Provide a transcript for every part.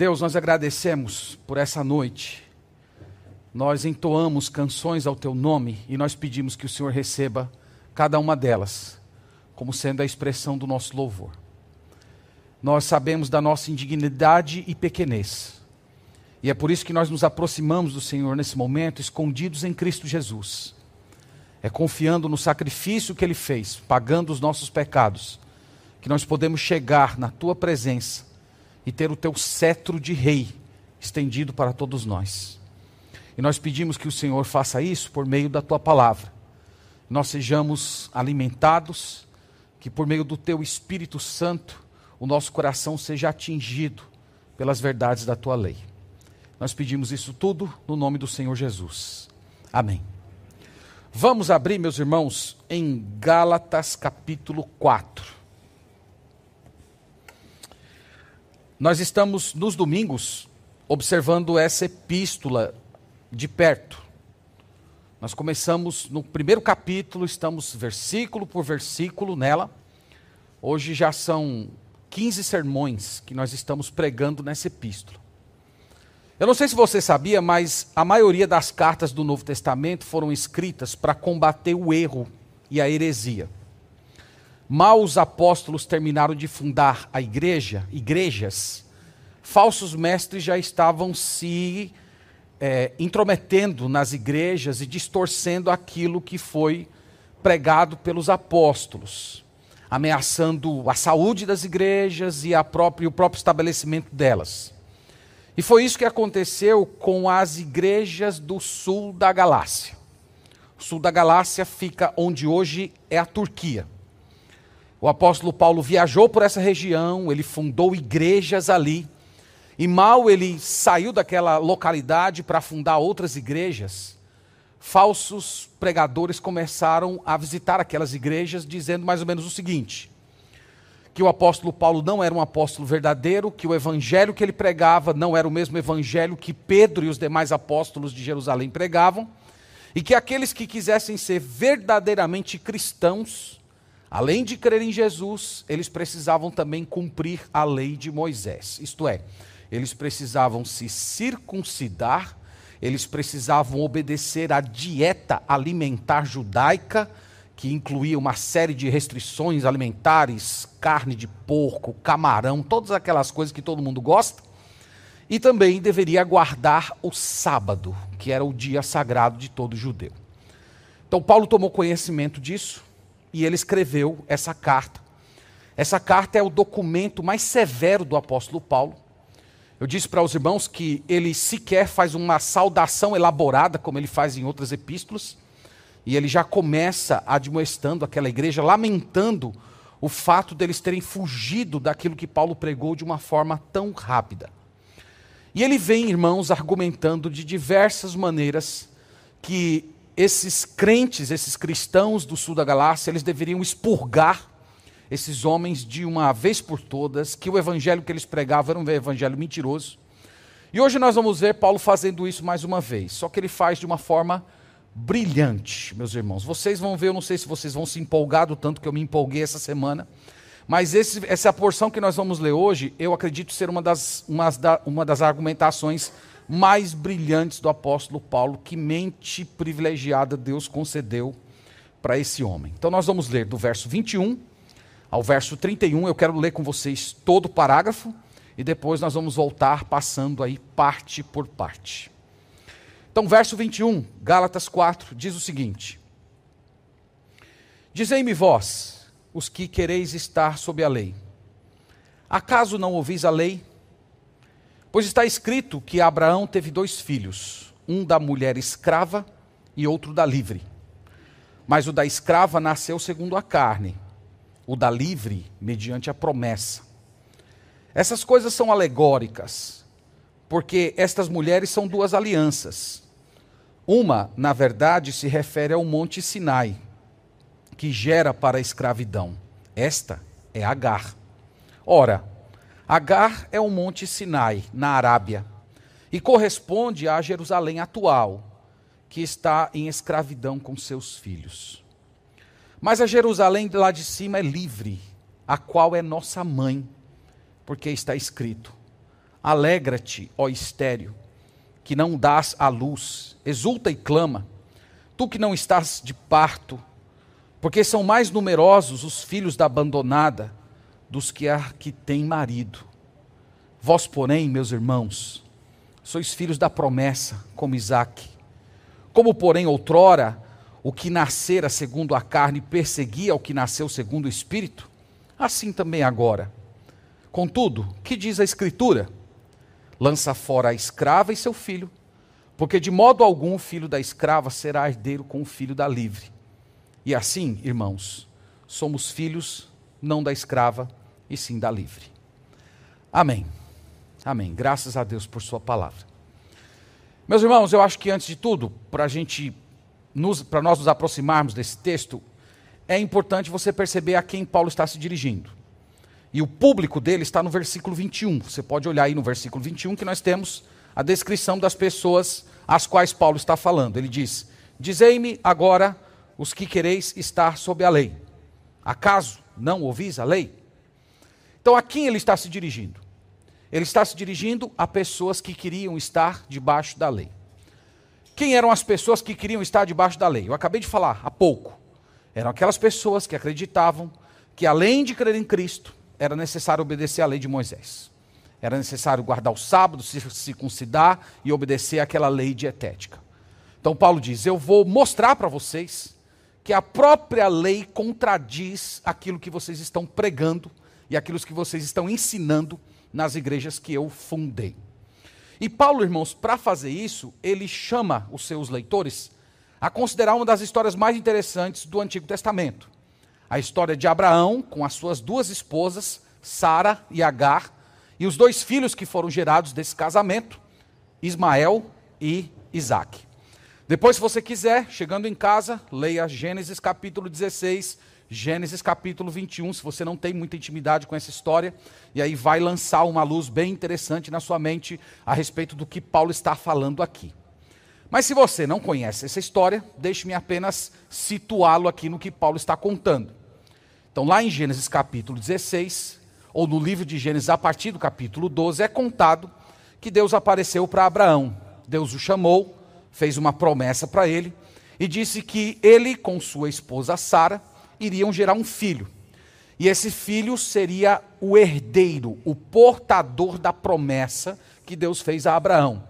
Deus, nós agradecemos por essa noite. Nós entoamos canções ao teu nome e nós pedimos que o Senhor receba cada uma delas como sendo a expressão do nosso louvor. Nós sabemos da nossa indignidade e pequenez. E é por isso que nós nos aproximamos do Senhor nesse momento, escondidos em Cristo Jesus. É confiando no sacrifício que Ele fez, pagando os nossos pecados, que nós podemos chegar na Tua presença e ter o Teu cetro de Rei estendido para todos nós. E nós pedimos que o Senhor faça isso por meio da Tua palavra. Nós sejamos alimentados que por meio do teu Espírito Santo o nosso coração seja atingido pelas verdades da tua lei. Nós pedimos isso tudo no nome do Senhor Jesus. Amém. Vamos abrir, meus irmãos, em Gálatas capítulo 4. Nós estamos nos domingos observando essa epístola de perto. Nós começamos no primeiro capítulo, estamos versículo por versículo nela. Hoje já são 15 sermões que nós estamos pregando nessa epístola. Eu não sei se você sabia, mas a maioria das cartas do Novo Testamento foram escritas para combater o erro e a heresia. Mal os apóstolos terminaram de fundar a igreja, igrejas, falsos mestres já estavam se é, intrometendo nas igrejas e distorcendo aquilo que foi pregado pelos apóstolos, ameaçando a saúde das igrejas e, própria, o próprio estabelecimento delas. E foi isso que aconteceu com as igrejas do sul da Galácia. O sul da Galácia fica onde hoje é a Turquia. O apóstolo Paulo viajou por essa região, ele fundou igrejas ali e mal ele saiu daquela localidade para fundar outras igrejas, falsos pregadores começaram a visitar aquelas igrejas, dizendo mais ou menos o seguinte: que o apóstolo Paulo não era um apóstolo verdadeiro, que o evangelho que ele pregava não era o mesmo evangelho que Pedro e os demais apóstolos de Jerusalém pregavam, e que aqueles que quisessem ser verdadeiramente cristãos, além de crer em Jesus, eles precisavam também cumprir a lei de Moisés. Isto é, eles precisavam se circuncidar, eles precisavam obedecer à dieta alimentar judaica, que incluía uma série de restrições alimentares, carne de porco, camarão, todas aquelas coisas que todo mundo gosta. E também deveria guardar o sábado, que era o dia sagrado de todo judeu. Então Paulo tomou conhecimento disso e ele escreveu essa carta. Essa carta é o documento mais severo do apóstolo Paulo eu disse para os irmãos que ele sequer faz uma saudação elaborada, como ele faz em outras epístolas, e ele já começa admoestando aquela igreja, lamentando o fato deles terem fugido daquilo que Paulo pregou de uma forma tão rápida. E ele vem, irmãos, argumentando de diversas maneiras que esses crentes, esses cristãos do sul da Galácia, eles deveriam expurgar esses homens de uma vez por todas que o evangelho que eles pregavam era um evangelho mentiroso. E hoje nós vamos ver Paulo fazendo isso mais uma vez, só que ele faz de uma forma brilhante, meus irmãos. Vocês vão ver, eu não sei se vocês vão se empolgar do tanto que eu me empolguei essa semana, mas esse, essa porção que nós vamos ler hoje, eu acredito ser uma das, uma, uma das argumentações mais brilhantes do apóstolo Paulo, que mente privilegiada Deus concedeu para esse homem. Então nós vamos ler do verso 21 ao verso 31. Eu quero ler com vocês todo o parágrafo e depois nós vamos voltar passando aí parte por parte. Então, verso 21, Gálatas 4, diz o seguinte: Dizei-me vós, os que quereis estar sob a lei, acaso não ouvis a lei? Pois está escrito que Abraão teve dois filhos, um da mulher escrava e outro da livre. Mas o da escrava nasceu segundo a carne o da livre, mediante a promessa. Essas coisas são alegóricas, porque estas mulheres são duas alianças. Uma, na verdade, se refere ao Monte Sinai, que gera para a escravidão. Esta é Agar. Ora, Agar é o Monte Sinai, na Arábia, e corresponde à Jerusalém atual, que está em escravidão com seus filhos. Mas a Jerusalém lá de cima é livre, a qual é nossa mãe, porque está escrito: Alegra-te, ó estéreo, que não dás à luz, exulta e clama, tu que não estás de parto, porque são mais numerosos os filhos da abandonada dos que a que tem marido. Vós, porém, meus irmãos, sois filhos da promessa, como Isaque. Como, porém, outrora, o que nascera segundo a carne perseguia o que nasceu segundo o espírito, assim também agora. Contudo, que diz a Escritura? Lança fora a escrava e seu filho, porque de modo algum o filho da escrava será herdeiro com o filho da livre. E assim, irmãos, somos filhos não da escrava, e sim da livre. Amém. Amém. Graças a Deus por Sua palavra. Meus irmãos, eu acho que antes de tudo, para a gente para nós nos aproximarmos desse texto, é importante você perceber a quem Paulo está se dirigindo. E o público dele está no versículo 21. Você pode olhar aí no versículo 21 que nós temos a descrição das pessoas às quais Paulo está falando. Ele diz: Dizei-me agora os que quereis estar sob a lei. Acaso não ouvis a lei? Então a quem ele está se dirigindo? Ele está se dirigindo a pessoas que queriam estar debaixo da lei. Quem eram as pessoas que queriam estar debaixo da lei? Eu acabei de falar há pouco. Eram aquelas pessoas que acreditavam que, além de crer em Cristo, era necessário obedecer à lei de Moisés. Era necessário guardar o sábado, se circuncidar e obedecer àquela lei dietética. Então, Paulo diz: Eu vou mostrar para vocês que a própria lei contradiz aquilo que vocês estão pregando e aquilo que vocês estão ensinando nas igrejas que eu fundei. E Paulo, irmãos, para fazer isso, ele chama os seus leitores a considerar uma das histórias mais interessantes do Antigo Testamento. A história de Abraão com as suas duas esposas, Sara e Agar, e os dois filhos que foram gerados desse casamento, Ismael e Isaac. Depois, se você quiser, chegando em casa, leia Gênesis capítulo 16, Gênesis capítulo 21, se você não tem muita intimidade com essa história, e aí vai lançar uma luz bem interessante na sua mente a respeito do que Paulo está falando aqui. Mas se você não conhece essa história, deixe-me apenas situá-lo aqui no que Paulo está contando. Então, lá em Gênesis capítulo 16, ou no livro de Gênesis, a partir do capítulo 12, é contado que Deus apareceu para Abraão. Deus o chamou, fez uma promessa para ele e disse que ele, com sua esposa Sara, iriam gerar um filho. E esse filho seria o herdeiro, o portador da promessa que Deus fez a Abraão.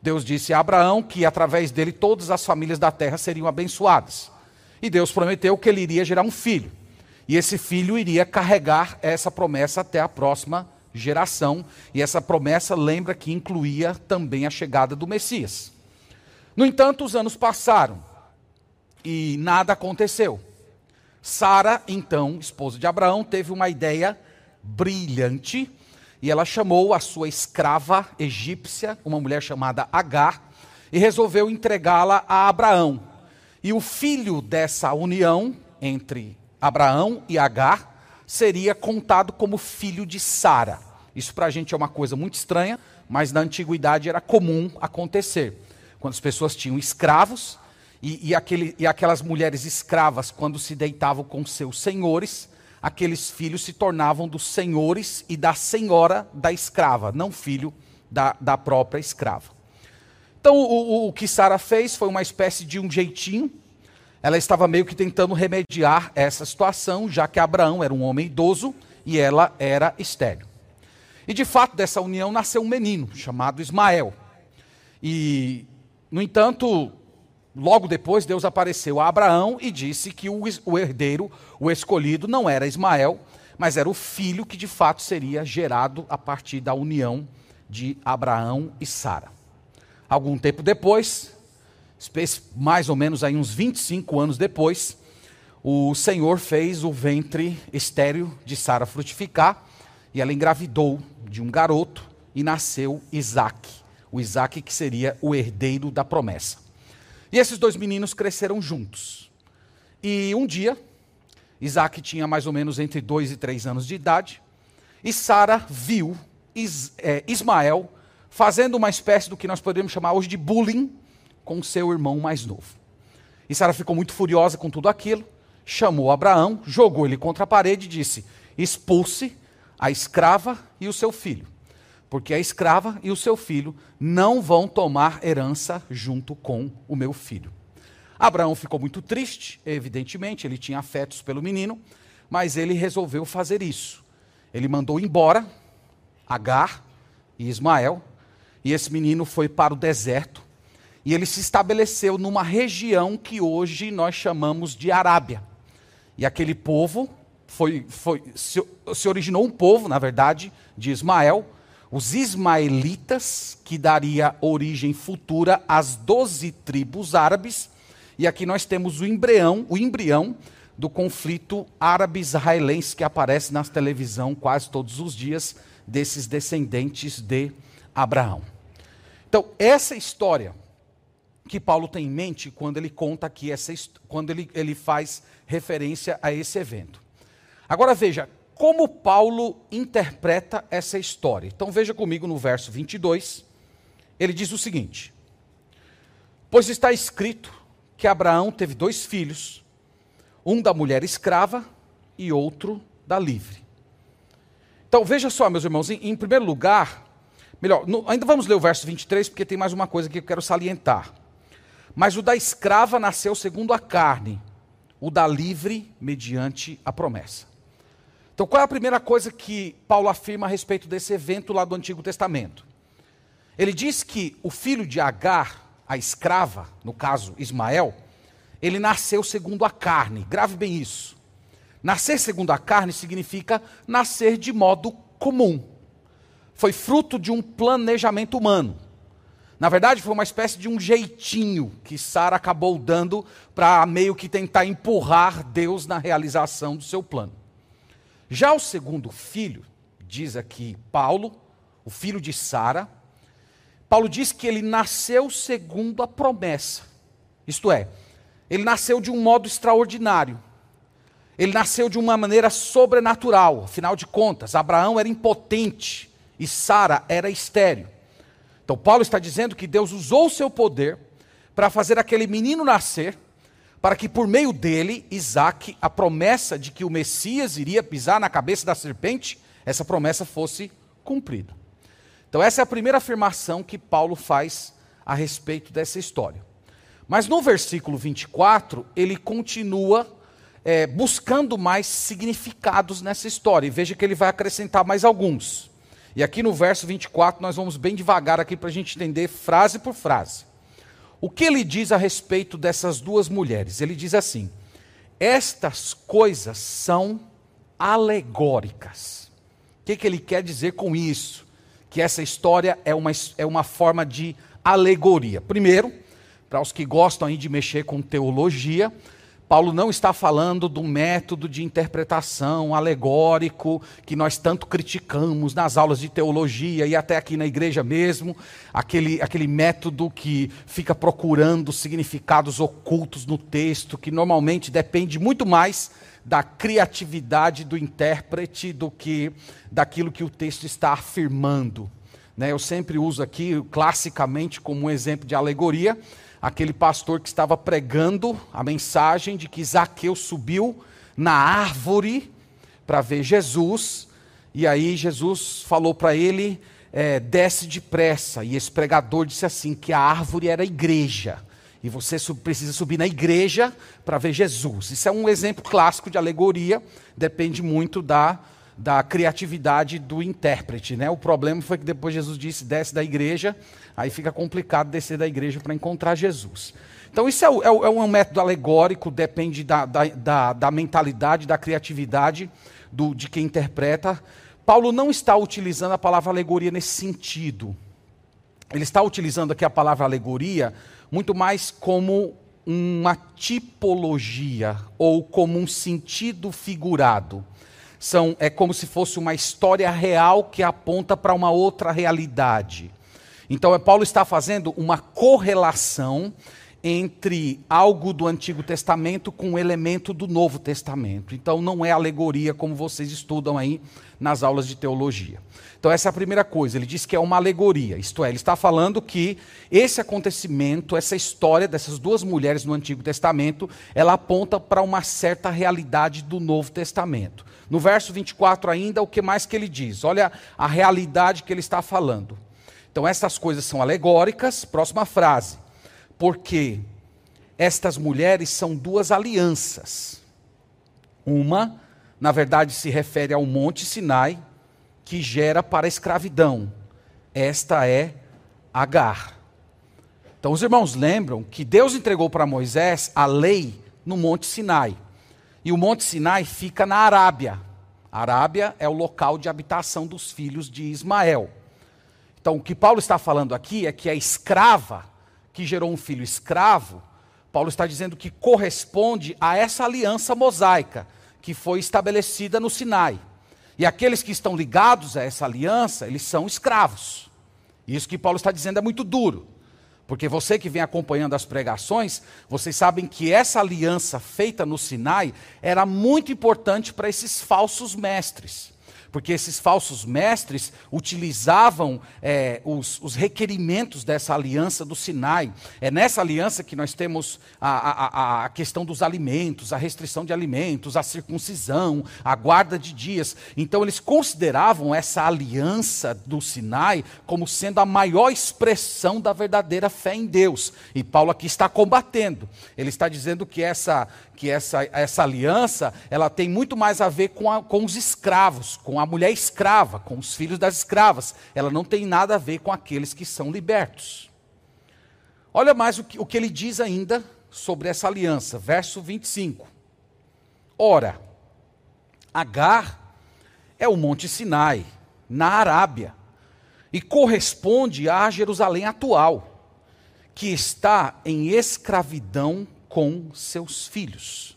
Deus disse a Abraão que através dele todas as famílias da terra seriam abençoadas. E Deus prometeu que ele iria gerar um filho. E esse filho iria carregar essa promessa até a próxima geração. E essa promessa lembra que incluía também a chegada do Messias. No entanto, os anos passaram e nada aconteceu. Sara, então, esposa de Abraão, teve uma ideia brilhante e ela chamou a sua escrava egípcia, uma mulher chamada Agar, e resolveu entregá-la a Abraão. E o filho dessa união entre Abraão e Agar seria contado como filho de Sara. Isso para a gente é uma coisa muito estranha, mas na antiguidade era comum acontecer. Quando as pessoas tinham escravos, e, e, aquele, e aquelas mulheres escravas, quando se deitavam com seus senhores, aqueles filhos se tornavam dos senhores e da senhora da escrava, não filho da, da própria escrava. Então, o, o, o que Sara fez foi uma espécie de um jeitinho. Ela estava meio que tentando remediar essa situação, já que Abraão era um homem idoso e ela era estéril. E de fato, dessa união nasceu um menino chamado Ismael. E, no entanto, Logo depois, Deus apareceu a Abraão e disse que o, o herdeiro, o escolhido, não era Ismael, mas era o filho que de fato seria gerado a partir da união de Abraão e Sara. Algum tempo depois, mais ou menos aí uns 25 anos depois, o Senhor fez o ventre estéreo de Sara frutificar e ela engravidou de um garoto e nasceu Isaac, o Isaac que seria o herdeiro da promessa. E esses dois meninos cresceram juntos. E um dia, Isaac tinha mais ou menos entre dois e três anos de idade, e Sara viu Is, é, Ismael fazendo uma espécie do que nós poderíamos chamar hoje de bullying com seu irmão mais novo. E Sara ficou muito furiosa com tudo aquilo, chamou Abraão, jogou ele contra a parede e disse: expulse a escrava e o seu filho porque a escrava e o seu filho não vão tomar herança junto com o meu filho. Abraão ficou muito triste, evidentemente, ele tinha afetos pelo menino, mas ele resolveu fazer isso. Ele mandou embora Agar e Ismael, e esse menino foi para o deserto, e ele se estabeleceu numa região que hoje nós chamamos de Arábia. E aquele povo foi, foi se, se originou um povo, na verdade, de Ismael, os ismaelitas, que daria origem futura às doze tribos árabes, e aqui nós temos o embrião, o embrião do conflito árabe-israelense que aparece na televisão quase todos os dias desses descendentes de Abraão. Então, essa história que Paulo tem em mente quando ele conta aqui, essa, quando ele, ele faz referência a esse evento. Agora veja, como Paulo interpreta essa história. Então veja comigo no verso 22, ele diz o seguinte: Pois está escrito que Abraão teve dois filhos, um da mulher escrava e outro da livre. Então veja só, meus irmãos, em, em primeiro lugar, melhor, no, ainda vamos ler o verso 23, porque tem mais uma coisa que eu quero salientar. Mas o da escrava nasceu segundo a carne, o da livre mediante a promessa. Então, qual é a primeira coisa que Paulo afirma a respeito desse evento lá do Antigo Testamento? Ele diz que o filho de Agar, a escrava, no caso Ismael, ele nasceu segundo a carne. Grave bem isso. Nascer segundo a carne significa nascer de modo comum. Foi fruto de um planejamento humano. Na verdade, foi uma espécie de um jeitinho que Sara acabou dando para meio que tentar empurrar Deus na realização do seu plano. Já o segundo filho, diz aqui Paulo, o filho de Sara, Paulo diz que ele nasceu segundo a promessa. Isto é, ele nasceu de um modo extraordinário. Ele nasceu de uma maneira sobrenatural. Afinal de contas, Abraão era impotente e Sara era estéril. Então, Paulo está dizendo que Deus usou o seu poder para fazer aquele menino nascer para que por meio dele, Isaac, a promessa de que o Messias iria pisar na cabeça da serpente, essa promessa fosse cumprida. Então, essa é a primeira afirmação que Paulo faz a respeito dessa história. Mas no versículo 24, ele continua é, buscando mais significados nessa história. E veja que ele vai acrescentar mais alguns. E aqui no verso 24, nós vamos bem devagar aqui para a gente entender frase por frase. O que ele diz a respeito dessas duas mulheres? Ele diz assim: estas coisas são alegóricas. O que, que ele quer dizer com isso? Que essa história é uma, é uma forma de alegoria. Primeiro, para os que gostam aí de mexer com teologia, Paulo não está falando do método de interpretação alegórico que nós tanto criticamos nas aulas de teologia e até aqui na igreja mesmo, aquele, aquele método que fica procurando significados ocultos no texto, que normalmente depende muito mais da criatividade do intérprete do que daquilo que o texto está afirmando. Né? Eu sempre uso aqui, classicamente, como um exemplo de alegoria aquele pastor que estava pregando a mensagem de que Zaqueu subiu na árvore para ver Jesus, e aí Jesus falou para ele: é, desce depressa. E esse pregador disse assim: que a árvore era a igreja. E você precisa subir na igreja para ver Jesus. Isso é um exemplo clássico de alegoria, depende muito da, da criatividade do intérprete. Né? O problema foi que depois Jesus disse: desce da igreja, Aí fica complicado descer da igreja para encontrar Jesus. Então, isso é, é, é, um método alegórico, depende da, da, da, da mentalidade, da criatividade do, de quem interpreta. Paulo não está utilizando a palavra alegoria nesse sentido. Ele está utilizando aqui a palavra alegoria muito mais como uma tipologia ou como um sentido figurado. São, é como se fosse uma história real que aponta para uma outra realidade. Então, é, Paulo está fazendo uma correlação entre algo do Antigo Testamento com um elemento do Novo Testamento. Então, não é alegoria como vocês estudam aí nas aulas de teologia. Então, essa é a primeira coisa. Ele diz que é uma alegoria, isto é, ele está falando que esse acontecimento, essa história dessas duas mulheres no Antigo Testamento, ela aponta para uma certa realidade do Novo Testamento. No verso 24 ainda, o que mais que ele diz? Olha a realidade que ele está falando. Então essas coisas são alegóricas, próxima frase. Porque estas mulheres são duas alianças. Uma, na verdade, se refere ao Monte Sinai, que gera para a escravidão. Esta é Agar. Então os irmãos lembram que Deus entregou para Moisés a lei no Monte Sinai. E o Monte Sinai fica na Arábia. A Arábia é o local de habitação dos filhos de Ismael. Então o que Paulo está falando aqui é que a escrava que gerou um filho escravo, Paulo está dizendo que corresponde a essa aliança mosaica que foi estabelecida no Sinai. E aqueles que estão ligados a essa aliança, eles são escravos. Isso que Paulo está dizendo é muito duro. Porque você que vem acompanhando as pregações, vocês sabem que essa aliança feita no Sinai era muito importante para esses falsos mestres porque esses falsos mestres utilizavam é, os, os, requerimentos dessa aliança do Sinai. É nessa aliança que nós temos a, a, a, questão dos alimentos, a restrição de alimentos, a circuncisão, a guarda de dias. Então, eles consideravam essa aliança do Sinai como sendo a maior expressão da verdadeira fé em Deus. E Paulo aqui está combatendo. Ele está dizendo que essa, que essa, essa aliança ela tem muito mais a ver com, a, com os escravos, com a mulher escrava, com os filhos das escravas. Ela não tem nada a ver com aqueles que são libertos. Olha mais o que, o que ele diz ainda sobre essa aliança, verso 25. Ora, Agar é o Monte Sinai, na Arábia, e corresponde à Jerusalém atual, que está em escravidão com seus filhos.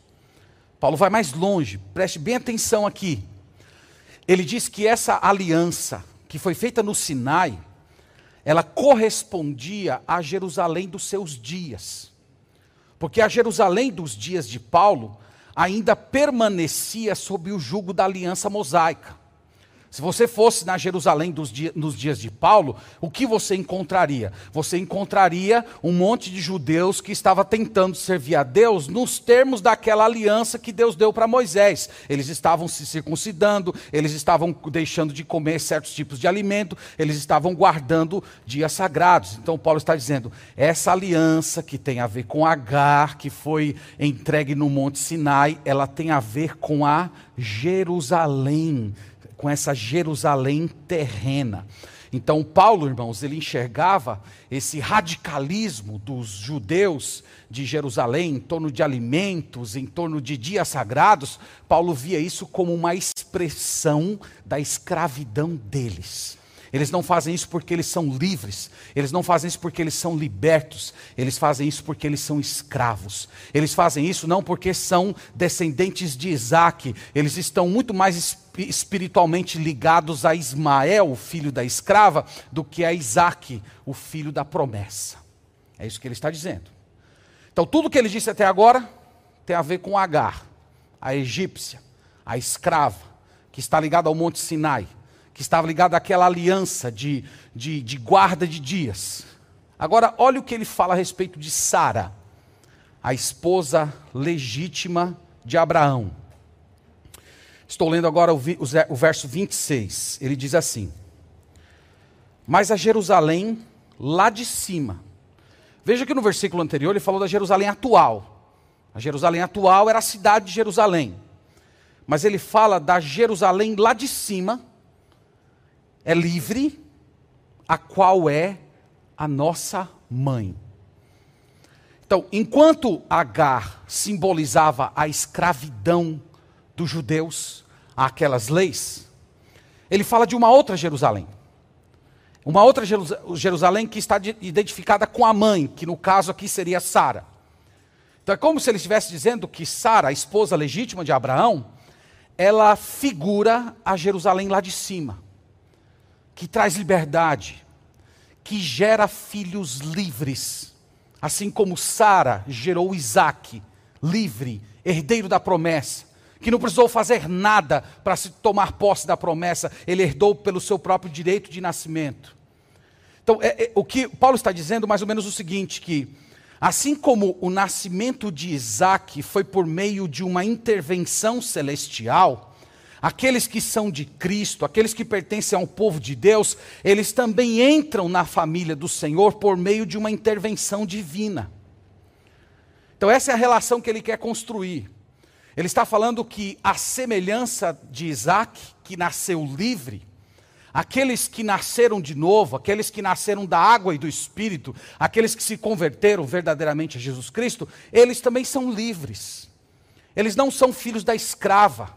Paulo vai mais longe, preste bem atenção aqui. Ele diz que essa aliança que foi feita no Sinai, ela correspondia a Jerusalém dos seus dias. Porque a Jerusalém dos dias de Paulo ainda permanecia sob o jugo da aliança mosaica. Se você fosse na Jerusalém dia, nos dias de Paulo, o que você encontraria? Você encontraria um monte de judeus que estava tentando servir a Deus nos termos daquela aliança que Deus deu para Moisés. Eles estavam se circuncidando, eles estavam deixando de comer certos tipos de alimento, eles estavam guardando dias sagrados. Então Paulo está dizendo: essa aliança que tem a ver com Agar, que foi entregue no Monte Sinai, ela tem a ver com a Jerusalém com essa Jerusalém terrena. Então, Paulo, irmãos, ele enxergava esse radicalismo dos judeus de Jerusalém em torno de alimentos, em torno de dias sagrados. Paulo via isso como uma expressão da escravidão deles. Eles não fazem isso porque eles são livres, eles não fazem isso porque eles são libertos, eles fazem isso porque eles são escravos. Eles fazem isso não porque são descendentes de Isaac, eles estão muito mais espiritualmente ligados a Ismael, o filho da escrava, do que a Isaac, o filho da promessa. É isso que ele está dizendo. Então, tudo que ele disse até agora tem a ver com Agar, a egípcia, a escrava, que está ligada ao Monte Sinai que estava ligado àquela aliança de, de, de guarda de dias. Agora, olha o que ele fala a respeito de Sara, a esposa legítima de Abraão. Estou lendo agora o, o verso 26. Ele diz assim: Mas a Jerusalém lá de cima. Veja que no versículo anterior ele falou da Jerusalém atual. A Jerusalém atual era a cidade de Jerusalém. Mas ele fala da Jerusalém lá de cima, é livre, a qual é a nossa mãe. Então, enquanto Agar simbolizava a escravidão dos judeus àquelas leis, ele fala de uma outra Jerusalém. Uma outra Jerusalém que está identificada com a mãe, que no caso aqui seria Sara. Então é como se ele estivesse dizendo que Sara, a esposa legítima de Abraão, ela figura a Jerusalém lá de cima que traz liberdade, que gera filhos livres, assim como Sara gerou Isaac, livre, herdeiro da promessa, que não precisou fazer nada para se tomar posse da promessa, ele herdou pelo seu próprio direito de nascimento. Então, é, é, o que Paulo está dizendo mais ou menos o seguinte: que assim como o nascimento de Isaac foi por meio de uma intervenção celestial, aqueles que são de Cristo, aqueles que pertencem ao povo de Deus, eles também entram na família do Senhor por meio de uma intervenção divina. Então, essa é a relação que ele quer construir. Ele está falando que a semelhança de Isaac, que nasceu livre, aqueles que nasceram de novo, aqueles que nasceram da água e do espírito, aqueles que se converteram verdadeiramente a Jesus Cristo, eles também são livres. Eles não são filhos da escrava.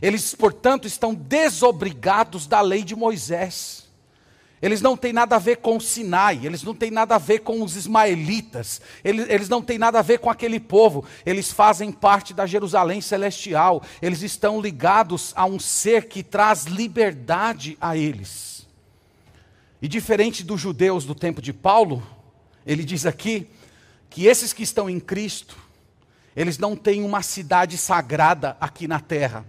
Eles, portanto, estão desobrigados da lei de Moisés. Eles não têm nada a ver com Sinai, eles não têm nada a ver com os ismaelitas, eles, eles não têm nada a ver com aquele povo, eles fazem parte da Jerusalém celestial, eles estão ligados a um ser que traz liberdade a eles. E diferente dos judeus do tempo de Paulo, ele diz aqui que esses que estão em Cristo, eles não têm uma cidade sagrada aqui na terra,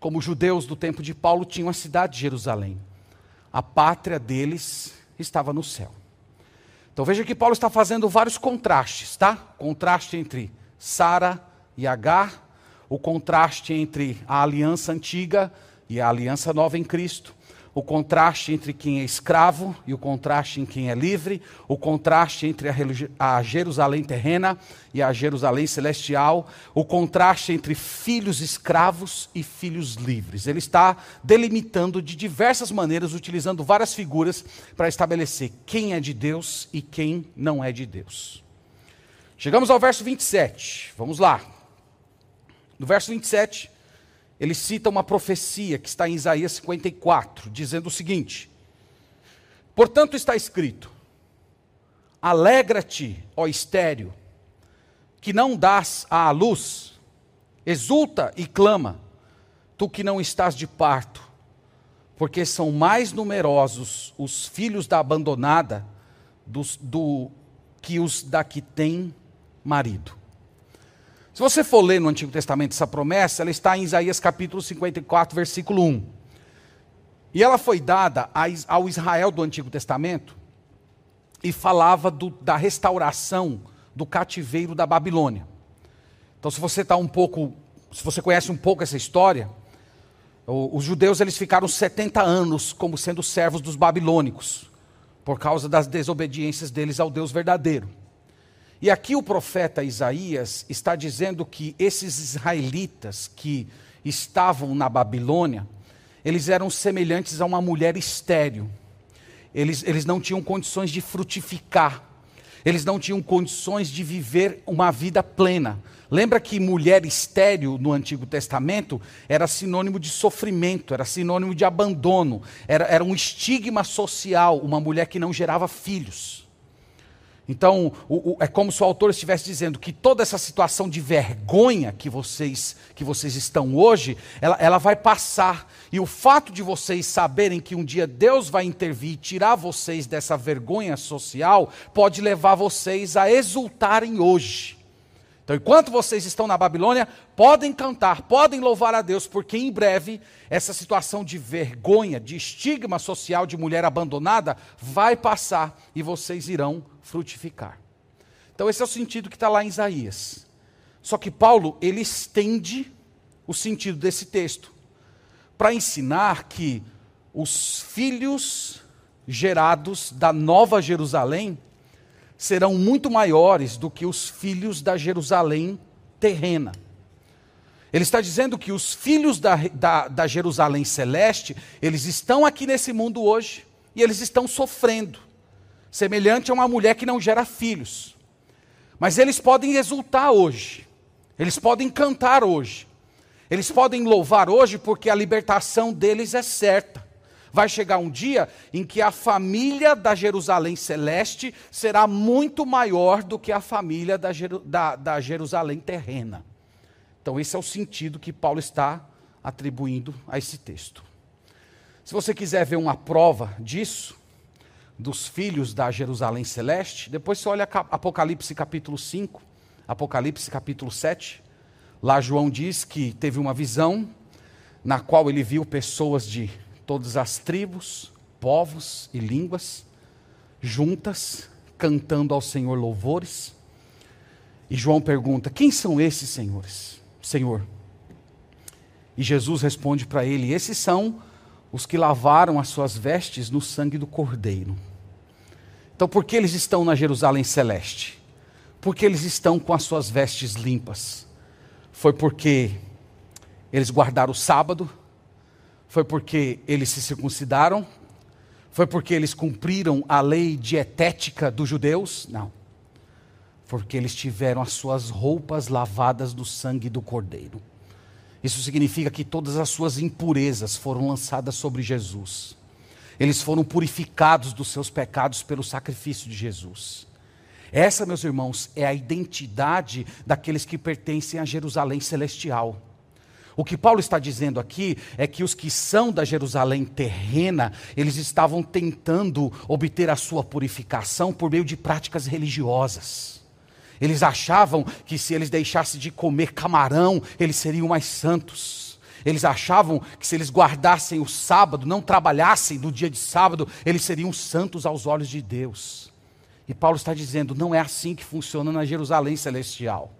como os judeus do tempo de Paulo tinham a cidade de Jerusalém. A pátria deles estava no céu. Então veja que Paulo está fazendo vários contrastes, tá? Contraste entre Sara e Agar, o contraste entre a aliança antiga e a aliança nova em Cristo, o contraste entre quem é escravo e o contraste em quem é livre, o contraste entre a, Jerusalém terrena e a Jerusalém celestial, o contraste entre filhos escravos e filhos livres. Ele está delimitando de diversas maneiras, utilizando várias figuras para estabelecer quem é de Deus e quem não é de Deus. Chegamos ao verso 27, vamos lá. No verso 27 ele cita uma profecia que está em Isaías 54, dizendo o seguinte: Portanto está escrito: Alegra-te, ó estéreo, que não dás à luz, exulta e clama, tu que não estás de parto, porque são mais numerosos os filhos da abandonada dos, do, que os da que tem marido. Se você for ler no Antigo Testamento essa promessa, ela está em Isaías capítulo 54, versículo 1. E ela foi dada ao Israel do Antigo Testamento e falava do, da restauração do cativeiro da Babilônia. Então, se você está um pouco, se você conhece um pouco essa história, os judeus eles ficaram 70 anos como sendo servos dos babilônicos, por causa das desobediências deles ao Deus verdadeiro. E aqui o profeta Isaías está dizendo que esses israelitas que estavam na Babilônia, eles eram semelhantes a uma mulher estéril. Eles, eles não tinham condições de frutificar, eles não tinham condições de viver uma vida plena. Lembra que mulher estéril no Antigo Testamento era sinônimo de sofrimento, era sinônimo de abandono, era, era um estigma social, uma mulher que não gerava filhos. Então, o, o, é como se o autor estivesse dizendo que toda essa situação de vergonha que vocês, que vocês estão hoje, ela, ela vai passar. E o fato de vocês saberem que um dia Deus vai intervir e tirar vocês dessa vergonha social, pode levar vocês a exultarem hoje. Então, enquanto vocês estão na Babilônia, podem cantar, podem louvar a Deus, porque em breve essa situação de vergonha, de estigma social de mulher abandonada vai passar e vocês irão frutificar. Então, esse é o sentido que está lá em Isaías. Só que Paulo, ele estende o sentido desse texto para ensinar que os filhos gerados da Nova Jerusalém serão muito maiores do que os filhos da Jerusalém terrena. Ele está dizendo que os filhos da, da, da, Jerusalém celeste, eles estão aqui nesse mundo hoje e eles estão sofrendo, semelhante a uma mulher que não gera filhos. Mas eles podem exultar hoje, eles podem cantar hoje, eles podem louvar hoje porque a libertação deles é certa. Vai chegar um dia em que a família da Jerusalém celeste será muito maior do que a família da, da, da Jerusalém terrena. Então, esse é o sentido que Paulo está atribuindo a esse texto. Se você quiser ver uma prova disso, dos filhos da Jerusalém celeste, depois você olha Apocalipse capítulo 5, Apocalipse capítulo 7. Lá João diz que teve uma visão na qual ele viu pessoas de todas as tribos, povos e línguas, juntas, cantando ao Senhor louvores. E João pergunta: Quem são esses senhores, Senhor? E Jesus responde para ele: Esses são os que lavaram as suas vestes no sangue do Cordeiro. Então, por que eles estão na Jerusalém celeste? Porque eles estão com as suas vestes limpas. Foi porque eles guardaram o sábado, foi porque eles se circuncidaram, foi porque eles cumpriram a lei dietética dos judeus? Não. Porque eles tiveram as suas roupas lavadas do sangue do Cordeiro. Isso significa que todas as suas impurezas foram lançadas sobre Jesus. Eles foram purificados dos seus pecados pelo sacrifício de Jesus. Essa, meus irmãos, é a identidade daqueles que pertencem a Jerusalém celestial. O que Paulo está dizendo aqui é que os que são da Jerusalém terrena, eles estavam tentando obter a sua purificação por meio de práticas religiosas. Eles achavam que se eles deixassem de comer camarão, eles seriam mais santos. Eles achavam que se eles guardassem o sábado, não trabalhassem no dia de sábado, eles seriam santos aos olhos de Deus. E Paulo está dizendo: não é assim que funciona na Jerusalém celestial.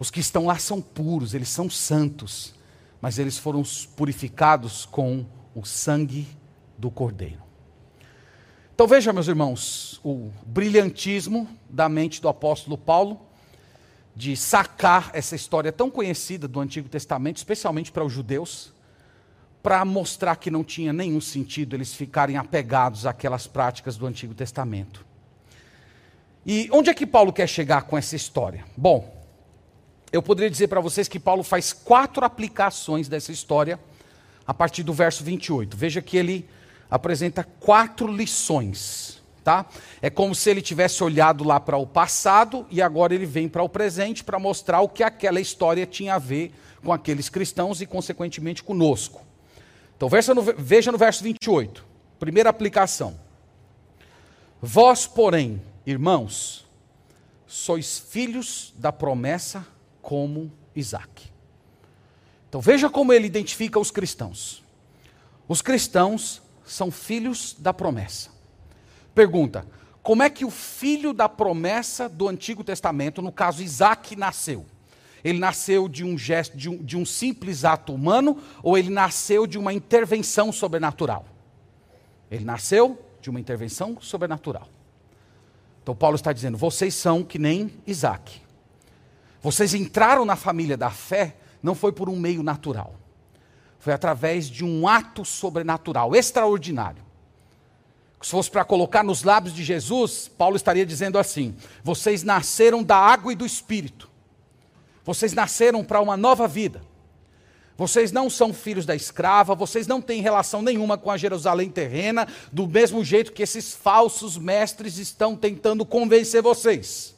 Os que estão lá são puros, eles são santos, mas eles foram purificados com o sangue do Cordeiro. Então veja, meus irmãos, o brilhantismo da mente do apóstolo Paulo de sacar essa história tão conhecida do Antigo Testamento, especialmente para os judeus, para mostrar que não tinha nenhum sentido eles ficarem apegados àquelas práticas do Antigo Testamento. E onde é que Paulo quer chegar com essa história? Bom, eu poderia dizer para vocês que Paulo faz quatro aplicações dessa história a partir do verso 28. Veja que ele apresenta quatro lições. Tá? É como se ele tivesse olhado lá para o passado e agora ele vem para o presente para mostrar o que aquela história tinha a ver com aqueles cristãos e, consequentemente, conosco. Então, veja no verso 28, primeira aplicação. Vós, porém, irmãos, sois filhos da promessa como Isaac. Então veja como ele identifica os cristãos. Os cristãos são filhos da promessa. Pergunta: como é que o filho da promessa do Antigo Testamento, no caso Isaac, nasceu? Ele nasceu de um gesto, de um, de um simples ato humano, ou ele nasceu de uma intervenção sobrenatural? Ele nasceu de uma intervenção sobrenatural. Então Paulo está dizendo: vocês são que nem Isaac. Vocês entraram na família da fé não foi por um meio natural. Foi através de um ato sobrenatural, extraordinário. Se fosse para colocar nos lábios de Jesus, Paulo estaria dizendo assim: vocês nasceram da água e do espírito. Vocês nasceram para uma nova vida. Vocês não são filhos da escrava, vocês não têm relação nenhuma com a Jerusalém terrena, do mesmo jeito que esses falsos mestres estão tentando convencer vocês.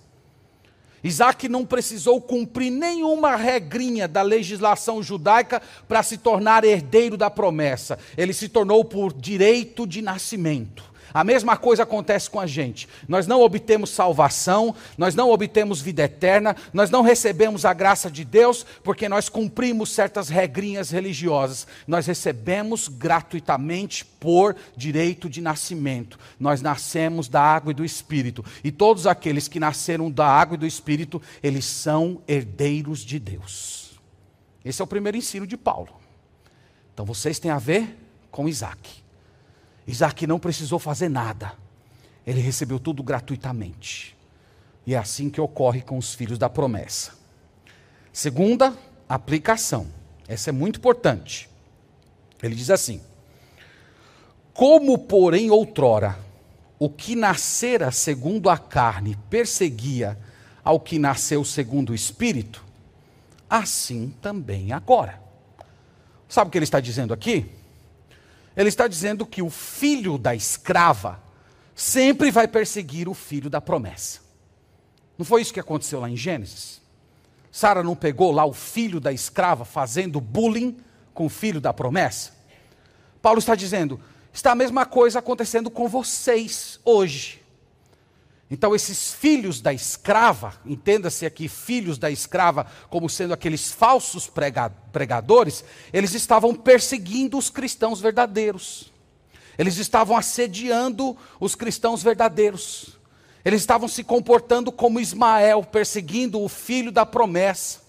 Isaac não precisou cumprir nenhuma regrinha da legislação judaica para se tornar herdeiro da promessa. Ele se tornou por direito de nascimento. A mesma coisa acontece com a gente. Nós não obtemos salvação, nós não obtemos vida eterna, nós não recebemos a graça de Deus porque nós cumprimos certas regrinhas religiosas. Nós recebemos gratuitamente por direito de nascimento. Nós nascemos da água e do Espírito. E todos aqueles que nasceram da água e do Espírito, eles são herdeiros de Deus. Esse é o primeiro ensino de Paulo. Então vocês têm a ver com Isaac. Isaac não precisou fazer nada, ele recebeu tudo gratuitamente. E é assim que ocorre com os filhos da promessa. Segunda aplicação, essa é muito importante. Ele diz assim: Como, porém, outrora, o que nascera segundo a carne perseguia ao que nasceu segundo o espírito, assim também agora. Sabe o que ele está dizendo aqui? Ele está dizendo que o filho da escrava sempre vai perseguir o filho da promessa. Não foi isso que aconteceu lá em Gênesis? Sara não pegou lá o filho da escrava fazendo bullying com o filho da promessa? Paulo está dizendo: está a mesma coisa acontecendo com vocês hoje. Então, esses filhos da escrava, entenda-se aqui filhos da escrava como sendo aqueles falsos pregadores, eles estavam perseguindo os cristãos verdadeiros. Eles estavam assediando os cristãos verdadeiros. Eles estavam se comportando como Ismael, perseguindo o filho da promessa.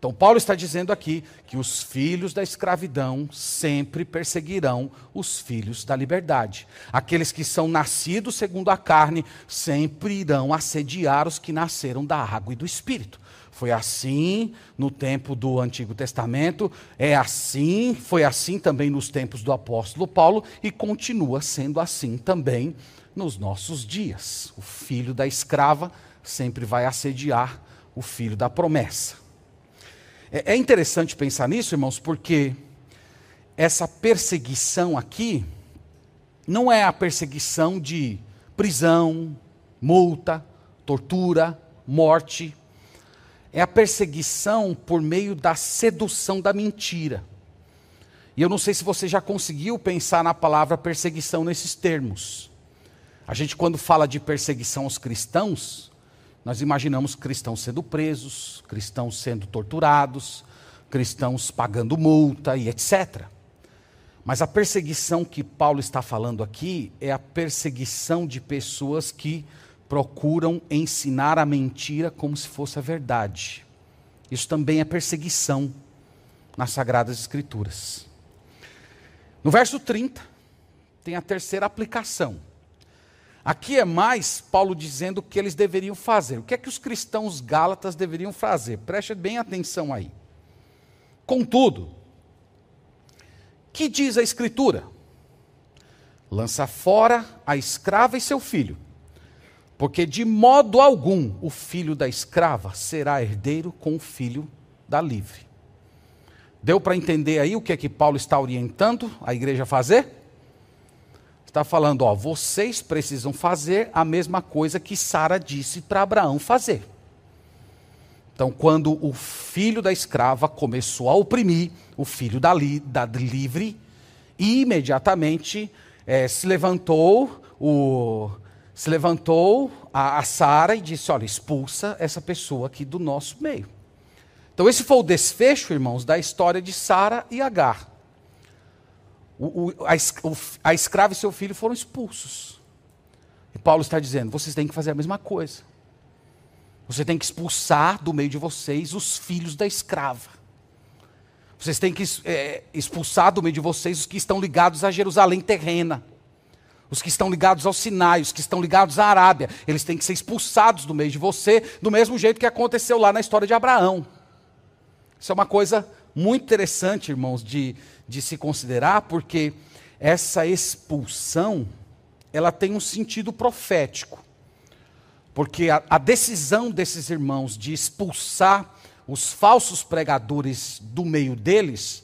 Então, Paulo está dizendo aqui que os filhos da escravidão sempre perseguirão os filhos da liberdade. Aqueles que são nascidos segundo a carne sempre irão assediar os que nasceram da água e do espírito. Foi assim no tempo do Antigo Testamento, é assim, foi assim também nos tempos do apóstolo Paulo e continua sendo assim também nos nossos dias. O filho da escrava sempre vai assediar o filho da promessa. É, é interessante pensar nisso, irmãos, porque essa perseguição aqui não é a perseguição de prisão, multa, tortura, morte. É a perseguição por meio da sedução da mentira. E eu não sei se você já conseguiu pensar na palavra perseguição nesses termos. A gente, quando fala de perseguição aos cristãos, nós imaginamos cristãos sendo presos, cristãos sendo torturados, cristãos pagando multa e etc. Mas a perseguição que Paulo está falando aqui é a perseguição de pessoas que procuram ensinar a mentira como se fosse a verdade. Isso também é perseguição nas Sagradas Escrituras. No verso 30, tem a terceira aplicação. Aqui é mais Paulo dizendo o que eles deveriam fazer. O que é que os cristãos gálatas deveriam fazer? Preste bem atenção aí. Contudo, que diz a Escritura? Lança fora a escrava e seu filho, porque de modo algum o filho da escrava será herdeiro com o filho da livre. Deu para entender aí o que é que Paulo está orientando a igreja a fazer? Está falando, ó, vocês precisam fazer a mesma coisa que Sara disse para Abraão fazer. Então, quando o filho da escrava começou a oprimir o filho da, li, da livre, imediatamente é, se levantou o se levantou a, a Sara e disse: olha, expulsa essa pessoa aqui do nosso meio. Então, esse foi o desfecho, irmãos, da história de Sara e Agar o, a, a escrava e seu filho foram expulsos. E Paulo está dizendo: vocês têm que fazer a mesma coisa. Você tem que expulsar do meio de vocês os filhos da escrava. Vocês têm que é, expulsar do meio de vocês os que estão ligados a Jerusalém terrena. Os que estão ligados ao Sinai, os que estão ligados à Arábia. Eles têm que ser expulsados do meio de você, do mesmo jeito que aconteceu lá na história de Abraão. Isso é uma coisa muito interessante, irmãos, de, de se considerar, porque essa expulsão ela tem um sentido profético. Porque a, a decisão desses irmãos de expulsar os falsos pregadores do meio deles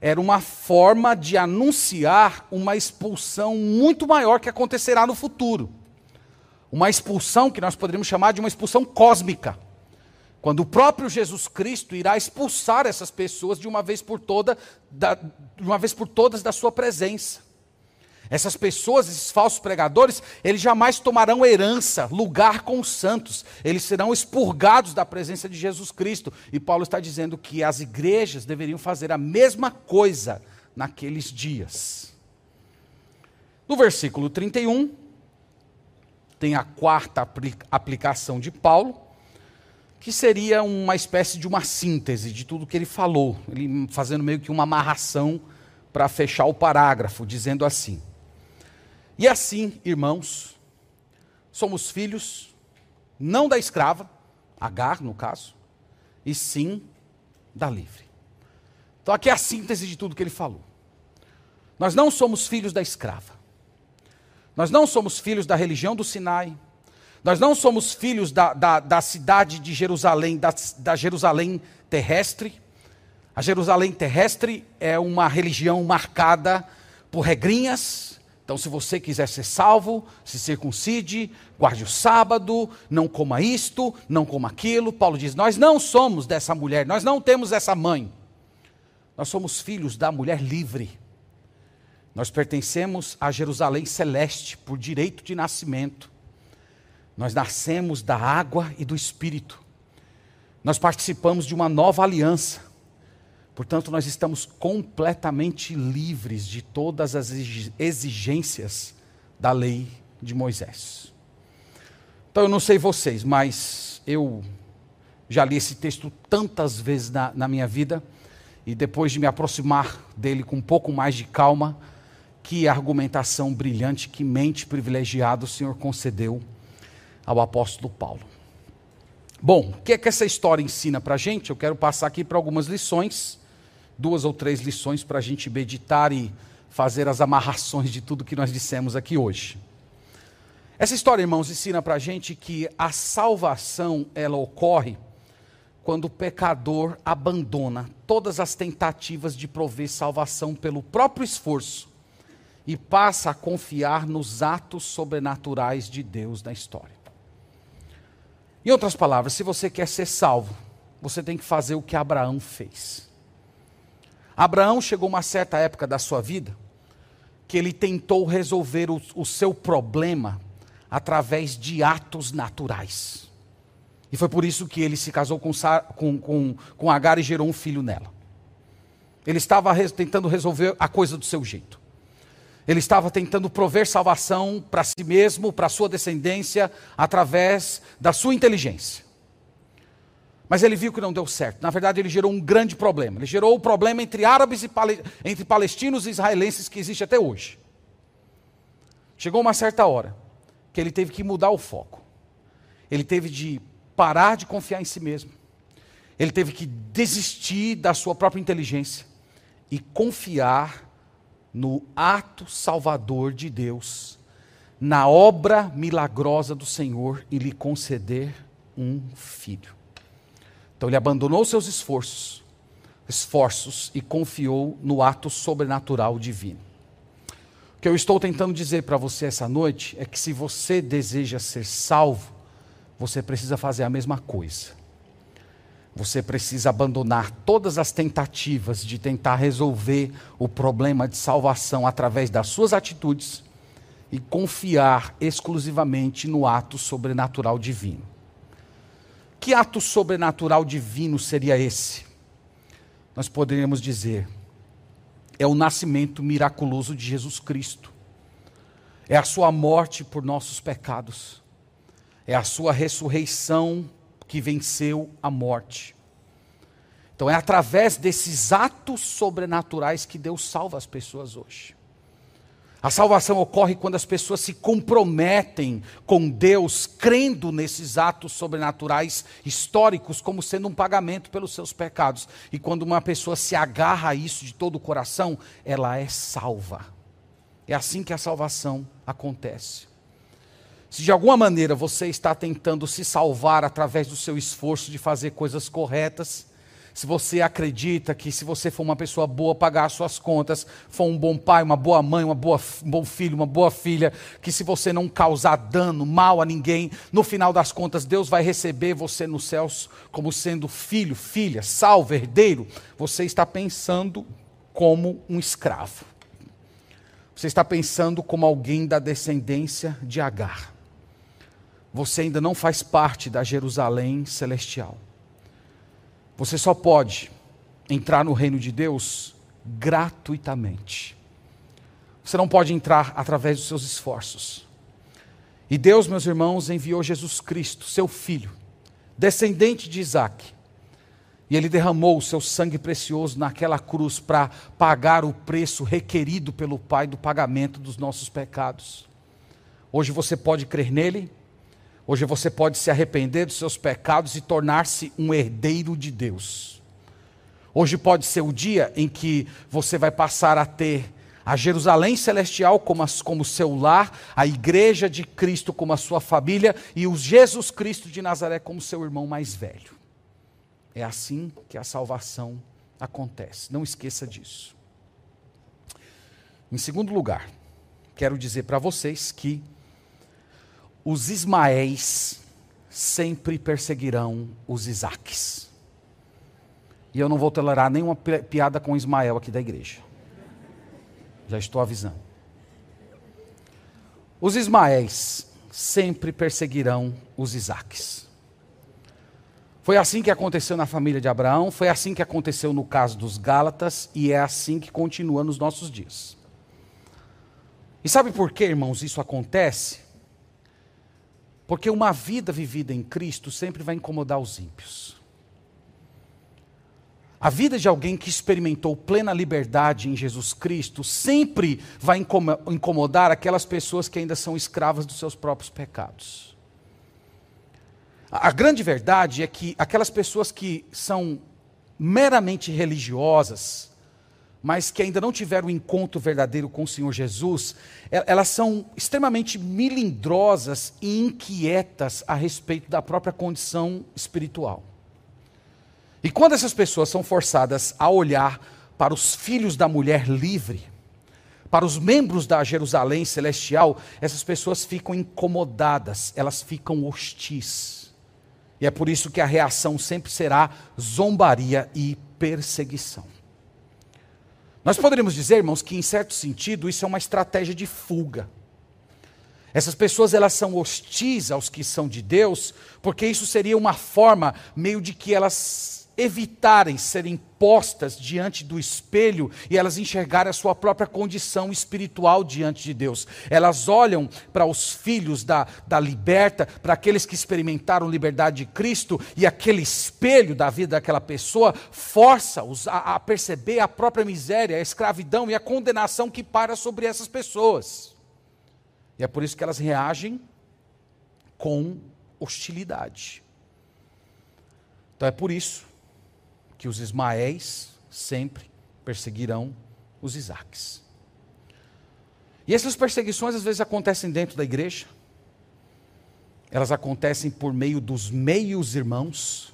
era uma forma de anunciar uma expulsão muito maior que acontecerá no futuro. Uma expulsão que nós poderíamos chamar de uma expulsão cósmica quando o próprio Jesus Cristo irá expulsar essas pessoas de uma vez por toda, da, de uma vez por todas da sua presença. Essas pessoas, esses falsos pregadores, eles jamais tomarão herança, lugar com os santos. Eles serão expurgados da presença de Jesus Cristo. E Paulo está dizendo que as igrejas deveriam fazer a mesma coisa naqueles dias. No versículo 31, tem a quarta aplicação de Paulo que seria uma espécie de uma síntese de tudo que ele falou, ele fazendo meio que uma amarração para fechar o parágrafo, dizendo assim: E assim, irmãos, somos filhos não da escrava, Agar no caso, e sim da livre. Então aqui é a síntese de tudo que ele falou. Nós não somos filhos da escrava. Nós não somos filhos da religião do Sinai, nós não somos filhos da, da, da cidade de Jerusalém, da, da Jerusalém terrestre. A Jerusalém terrestre é uma religião marcada por regrinhas. Então, se você quiser ser salvo, se circuncide, guarde o sábado, não coma isto, não coma aquilo. Paulo diz: Nós não somos dessa mulher, nós não temos essa mãe. Nós somos filhos da mulher livre. Nós pertencemos a Jerusalém celeste por direito de nascimento. Nós nascemos da água e do Espírito. Nós participamos de uma nova aliança. Portanto, nós estamos completamente livres de todas as exigências da lei de Moisés. Então, eu não sei vocês, mas eu já li esse texto tantas vezes na, na minha vida, e depois de me aproximar dele com um pouco mais de calma, que argumentação brilhante, que mente privilegiada o Senhor concedeu ao apóstolo Paulo. Bom, o que é que essa história ensina para a gente? Eu quero passar aqui para algumas lições, duas ou três lições para a gente meditar e fazer as amarrações de tudo que nós dissemos aqui hoje. Essa história, irmãos, ensina para a gente que a salvação ela ocorre quando o pecador abandona todas as tentativas de prover salvação pelo próprio esforço e passa a confiar nos atos sobrenaturais de Deus na história. Em outras palavras, se você quer ser salvo, você tem que fazer o que Abraão fez. Abraão chegou a uma certa época da sua vida que ele tentou resolver o, o seu problema através de atos naturais. E foi por isso que ele se casou com, com, com, com Agar e gerou um filho nela. Ele estava res, tentando resolver a coisa do seu jeito. Ele estava tentando prover salvação para si mesmo, para sua descendência, através da sua inteligência. Mas ele viu que não deu certo. Na verdade, ele gerou um grande problema. Ele gerou o problema entre árabes e entre palestinos e israelenses que existe até hoje. Chegou uma certa hora que ele teve que mudar o foco. Ele teve de parar de confiar em si mesmo. Ele teve que desistir da sua própria inteligência e confiar no ato salvador de Deus, na obra milagrosa do Senhor e lhe conceder um filho. Então ele abandonou seus esforços, esforços e confiou no ato sobrenatural divino. O que eu estou tentando dizer para você essa noite é que se você deseja ser salvo, você precisa fazer a mesma coisa. Você precisa abandonar todas as tentativas de tentar resolver o problema de salvação através das suas atitudes e confiar exclusivamente no ato sobrenatural divino. Que ato sobrenatural divino seria esse? Nós poderíamos dizer, é o nascimento miraculoso de Jesus Cristo, é a sua morte por nossos pecados, é a sua ressurreição que venceu a morte. Então é através desses atos sobrenaturais que Deus salva as pessoas hoje. A salvação ocorre quando as pessoas se comprometem com Deus, crendo nesses atos sobrenaturais históricos como sendo um pagamento pelos seus pecados. E quando uma pessoa se agarra a isso de todo o coração, ela é salva. É assim que a salvação acontece. Se de alguma maneira você está tentando se salvar através do seu esforço de fazer coisas corretas, se você acredita que se você for uma pessoa boa, pagar as suas contas, for um bom pai, uma boa mãe, uma boa, um bom filho, uma boa filha, que se você não causar dano, mal a ninguém, no final das contas Deus vai receber você nos céus como sendo filho, filha, salvo, herdeiro, você está pensando como um escravo. Você está pensando como alguém da descendência de Agar você ainda não faz parte da Jerusalém celestial. Você só pode entrar no reino de Deus gratuitamente. Você não pode entrar através dos seus esforços. E Deus, meus irmãos, enviou Jesus Cristo, seu filho, descendente de Isaac. E ele derramou o seu sangue precioso naquela cruz para pagar o preço requerido pelo Pai do pagamento dos nossos pecados. Hoje você pode crer nele Hoje você pode se arrepender dos seus pecados e tornar-se um herdeiro de Deus. Hoje pode ser o dia em que você vai passar a ter a Jerusalém celestial como, as, como seu lar, a igreja de Cristo como a sua família e o Jesus Cristo de Nazaré como seu irmão mais velho. É assim que a salvação acontece. Não esqueça disso. Em segundo lugar, quero dizer para vocês que os Ismaéis sempre perseguirão os Isaques. E eu não vou tolerar nenhuma piada com Ismael aqui da igreja. Já estou avisando. Os Ismaéis sempre perseguirão os Isaques. Foi assim que aconteceu na família de Abraão, foi assim que aconteceu no caso dos Gálatas e é assim que continua nos nossos dias. E sabe por que, irmãos, isso acontece? Porque uma vida vivida em Cristo sempre vai incomodar os ímpios. A vida de alguém que experimentou plena liberdade em Jesus Cristo sempre vai incomodar aquelas pessoas que ainda são escravas dos seus próprios pecados. A grande verdade é que aquelas pessoas que são meramente religiosas, mas que ainda não tiveram o um encontro verdadeiro com o Senhor Jesus, elas são extremamente milindrosas e inquietas a respeito da própria condição espiritual. E quando essas pessoas são forçadas a olhar para os filhos da mulher livre, para os membros da Jerusalém celestial, essas pessoas ficam incomodadas, elas ficam hostis. E é por isso que a reação sempre será zombaria e perseguição. Nós poderíamos dizer, irmãos, que em certo sentido isso é uma estratégia de fuga. Essas pessoas elas são hostis aos que são de Deus, porque isso seria uma forma meio de que elas evitarem serem postas diante do espelho e elas enxergarem a sua própria condição espiritual diante de Deus. Elas olham para os filhos da, da liberta, para aqueles que experimentaram liberdade de Cristo, e aquele espelho da vida daquela pessoa força-os a, a perceber a própria miséria, a escravidão e a condenação que para sobre essas pessoas. E é por isso que elas reagem com hostilidade. Então é por isso que os Ismaéis sempre perseguirão os Isaques. E essas perseguições às vezes acontecem dentro da igreja, elas acontecem por meio dos meios irmãos,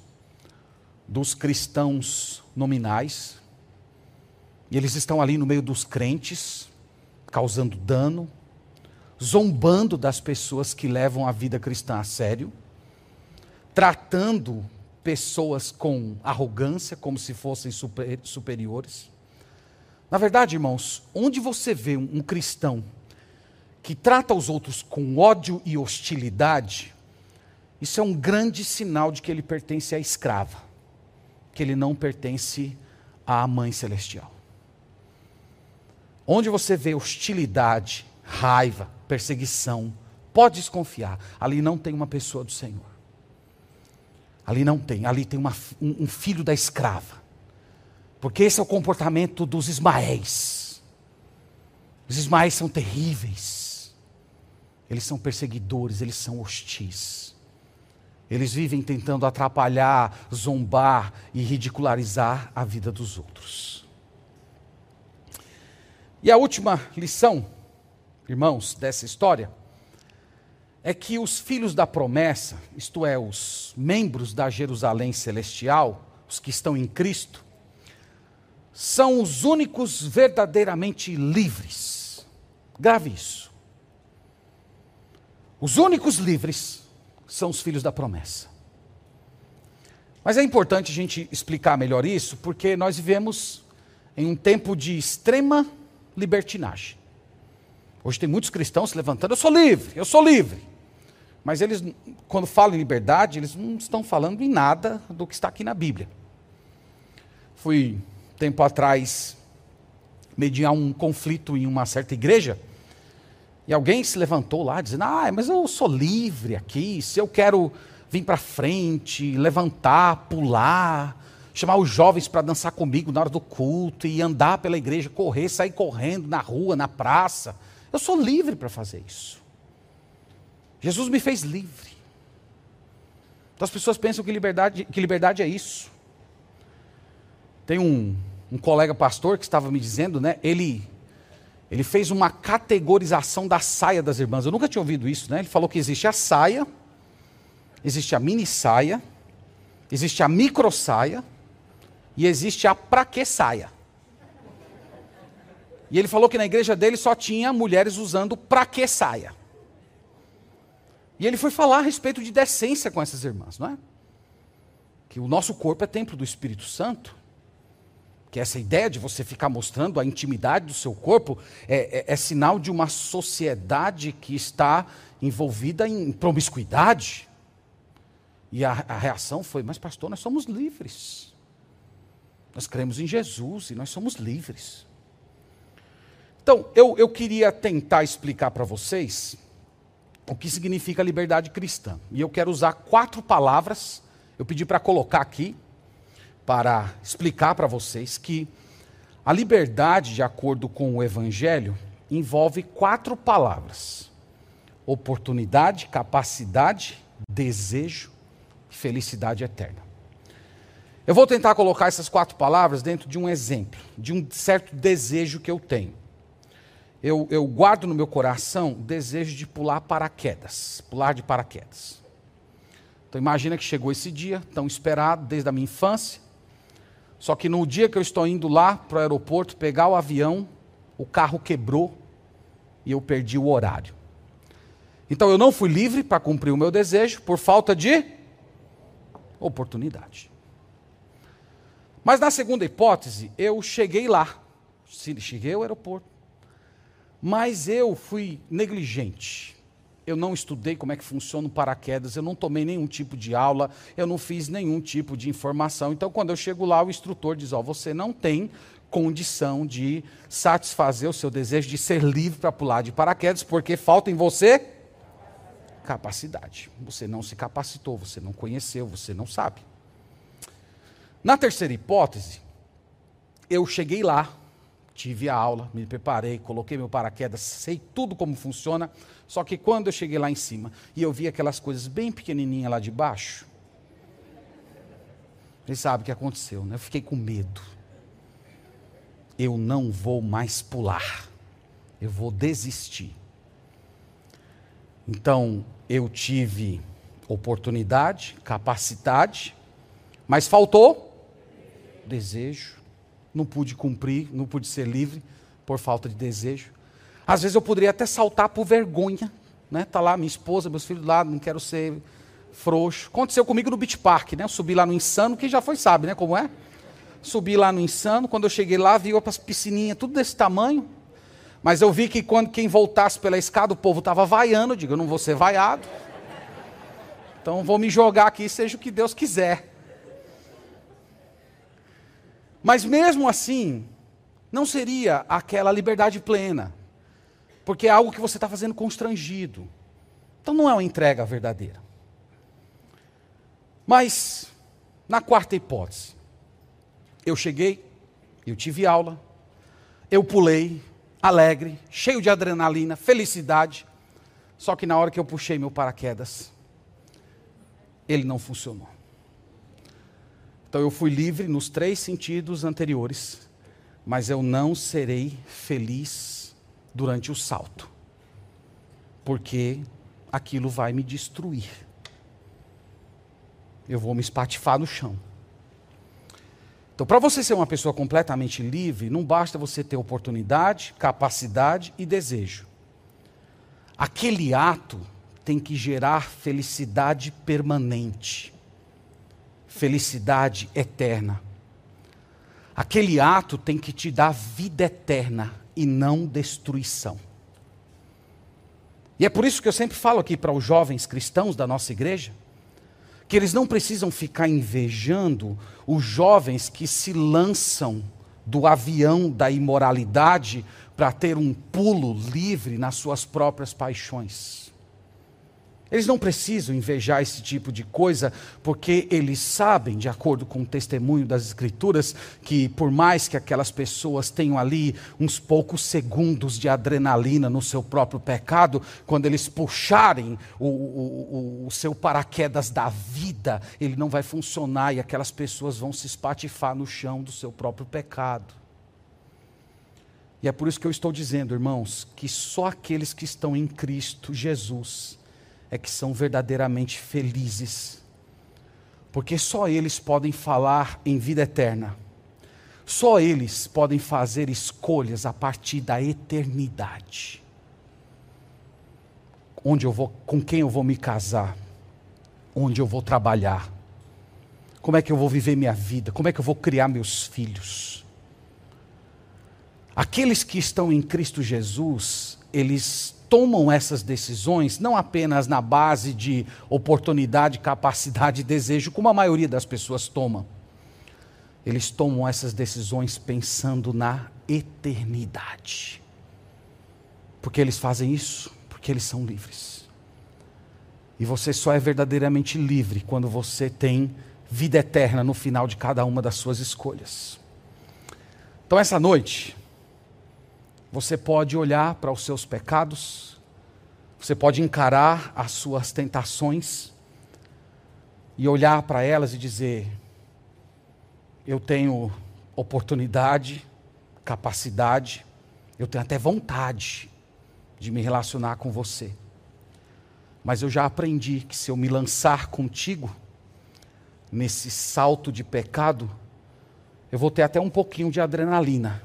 dos cristãos nominais, e eles estão ali no meio dos crentes, causando dano, zombando das pessoas que levam a vida cristã a sério, tratando pessoas com arrogância, como se fossem super, superiores. Na verdade, irmãos, onde você vê um, um cristão que trata os outros com ódio e hostilidade, isso é um grande sinal de que ele pertence à escrava, que ele não pertence à mãe celestial. Onde você vê hostilidade, raiva, perseguição, pode desconfiar, ali não tem uma pessoa do Senhor. Ali não tem, ali tem uma, um, um filho da escrava. Porque esse é o comportamento dos Ismaéis. Os Ismaéis são terríveis. Eles são perseguidores, eles são hostis. Eles vivem tentando atrapalhar, zombar e ridicularizar a vida dos outros. E a última lição, irmãos, dessa história é que os filhos da promessa, isto é, os membros da Jerusalém celestial, os que estão em Cristo, são os únicos verdadeiramente livres. Grave isso. Os únicos livres são os filhos da promessa. Mas é importante a gente explicar melhor isso, porque nós vivemos em um tempo de extrema libertinagem. Hoje tem muitos cristãos se levantando, eu sou livre, eu sou livre. Mas eles, quando falam em liberdade, eles não estão falando em nada do que está aqui na Bíblia. Fui, tempo atrás, mediar um conflito em uma certa igreja, e alguém se levantou lá dizendo: Ah, mas eu sou livre aqui, se eu quero vir para frente, levantar, pular, chamar os jovens para dançar comigo na hora do culto e andar pela igreja, correr, sair correndo na rua, na praça. Eu sou livre para fazer isso. Jesus me fez livre. Então as pessoas pensam que liberdade, que liberdade é isso. Tem um, um colega pastor que estava me dizendo, né? Ele, ele fez uma categorização da saia das irmãs. Eu nunca tinha ouvido isso, né? Ele falou que existe a saia, existe a mini saia, existe a micro saia e existe a pra que saia. E ele falou que na igreja dele só tinha mulheres usando pra que saia. E ele foi falar a respeito de decência com essas irmãs, não é? Que o nosso corpo é templo do Espírito Santo. Que essa ideia de você ficar mostrando a intimidade do seu corpo é, é, é sinal de uma sociedade que está envolvida em promiscuidade. E a, a reação foi: Mas, pastor, nós somos livres. Nós cremos em Jesus e nós somos livres. Então, eu, eu queria tentar explicar para vocês o que significa liberdade cristã. E eu quero usar quatro palavras, eu pedi para colocar aqui. para explicar para vocês que a liberdade, de acordo com o Evangelho, envolve quatro palavras: oportunidade, capacidade, desejo felicidade eterna. Eu vou tentar colocar essas quatro palavras dentro de um exemplo, de um certo desejo que eu tenho. Eu, eu guardo no meu coração o desejo de pular paraquedas, pular de paraquedas. Então imagina que chegou esse dia, tão esperado desde a minha infância. Só que no dia que eu estou indo lá para o aeroporto pegar o avião, o carro quebrou e eu perdi o horário. Então eu não fui livre para cumprir o meu desejo por falta de oportunidade. Mas na segunda hipótese, eu cheguei lá, cheguei ao aeroporto, mas eu fui negligente eu não estudei como é que funciona o paraquedas, eu não tomei nenhum tipo de aula, eu não fiz nenhum tipo de informação. Então, quando eu chego lá, o instrutor diz: Ó, você não tem condição de satisfazer o seu desejo de ser livre para pular de paraquedas, porque falta em você capacidade. Você não se capacitou, você não conheceu, você não sabe. Na terceira hipótese, eu cheguei lá, tive a aula, me preparei, coloquei meu paraquedas, sei tudo como funciona, só que quando eu cheguei lá em cima e eu vi aquelas coisas bem pequenininhas lá de baixo, você sabe o que aconteceu, né? Eu fiquei com medo. Eu não vou mais pular. Eu vou desistir. Então, eu tive oportunidade, capacidade, mas faltou desejo não pude cumprir, não pude ser livre por falta de desejo. Às vezes eu poderia até saltar por vergonha, né? Tá lá minha esposa, meus filhos lá, não quero ser frouxo. Aconteceu comigo no Beach Park, né? Eu subi lá no Insano, quem já foi sabe, né, como é? Subi lá no Insano, quando eu cheguei lá, vi as piscininhas tudo desse tamanho. Mas eu vi que quando quem voltasse pela escada, o povo estava vaiando, eu digo, eu não vou ser vaiado. Então vou me jogar aqui, seja o que Deus quiser. Mas mesmo assim, não seria aquela liberdade plena, porque é algo que você está fazendo constrangido. Então não é uma entrega verdadeira. Mas, na quarta hipótese, eu cheguei, eu tive aula, eu pulei, alegre, cheio de adrenalina, felicidade, só que na hora que eu puxei meu paraquedas, ele não funcionou. Então eu fui livre nos três sentidos anteriores, mas eu não serei feliz durante o salto, porque aquilo vai me destruir. Eu vou me espatifar no chão. Então, para você ser uma pessoa completamente livre, não basta você ter oportunidade, capacidade e desejo. Aquele ato tem que gerar felicidade permanente felicidade eterna. Aquele ato tem que te dar vida eterna e não destruição. E é por isso que eu sempre falo aqui para os jovens cristãos da nossa igreja, que eles não precisam ficar invejando os jovens que se lançam do avião da imoralidade para ter um pulo livre nas suas próprias paixões. Eles não precisam invejar esse tipo de coisa, porque eles sabem, de acordo com o testemunho das Escrituras, que por mais que aquelas pessoas tenham ali uns poucos segundos de adrenalina no seu próprio pecado, quando eles puxarem o, o, o seu paraquedas da vida, ele não vai funcionar e aquelas pessoas vão se espatifar no chão do seu próprio pecado. E é por isso que eu estou dizendo, irmãos, que só aqueles que estão em Cristo Jesus, é que são verdadeiramente felizes, porque só eles podem falar em vida eterna, só eles podem fazer escolhas a partir da eternidade. Onde eu vou, com quem eu vou me casar, onde eu vou trabalhar, como é que eu vou viver minha vida, como é que eu vou criar meus filhos. Aqueles que estão em Cristo Jesus, eles tomam essas decisões não apenas na base de oportunidade, capacidade e desejo, como a maioria das pessoas toma. Eles tomam essas decisões pensando na eternidade. Porque eles fazem isso? Porque eles são livres. E você só é verdadeiramente livre quando você tem vida eterna no final de cada uma das suas escolhas. Então, essa noite, você pode olhar para os seus pecados, você pode encarar as suas tentações e olhar para elas e dizer: eu tenho oportunidade, capacidade, eu tenho até vontade de me relacionar com você. Mas eu já aprendi que se eu me lançar contigo, nesse salto de pecado, eu vou ter até um pouquinho de adrenalina.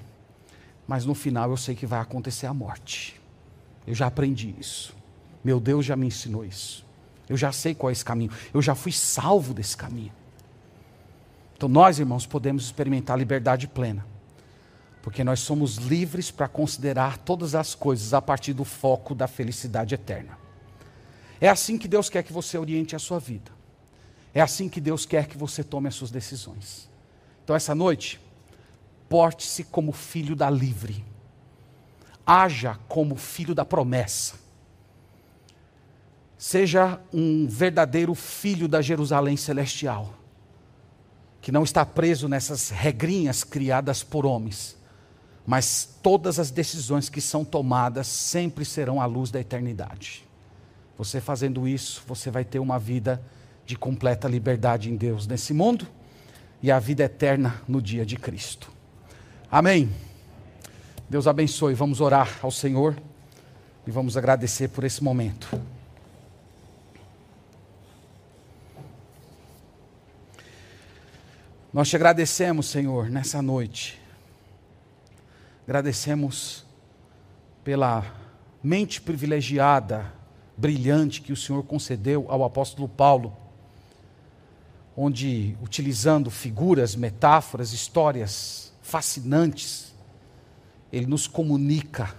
Mas no final eu sei que vai acontecer a morte. Eu já aprendi isso. Meu Deus já me ensinou isso. Eu já sei qual é esse caminho. Eu já fui salvo desse caminho. Então nós, irmãos, podemos experimentar liberdade plena. Porque nós somos livres para considerar todas as coisas a partir do foco da felicidade eterna. É assim que Deus quer que você oriente a sua vida. É assim que Deus quer que você tome as suas decisões. Então, essa noite, porte-se como filho da livre. Haja como filho da promessa. Seja um verdadeiro filho da Jerusalém celestial, que não está preso nessas regrinhas criadas por homens, mas todas as decisões que são tomadas sempre serão à luz da eternidade. Você fazendo isso, você vai ter uma vida de completa liberdade em Deus nesse mundo e a vida eterna no dia de Cristo. Amém. Deus abençoe. Vamos orar ao Senhor e vamos agradecer por esse momento. Nós te agradecemos, Senhor, nessa noite Agradecemos pela mente privilegiada, brilhante que o Senhor concedeu ao apóstolo Paulo, onde, utilizando figuras, metáforas, histórias fascinantes, ele nos comunica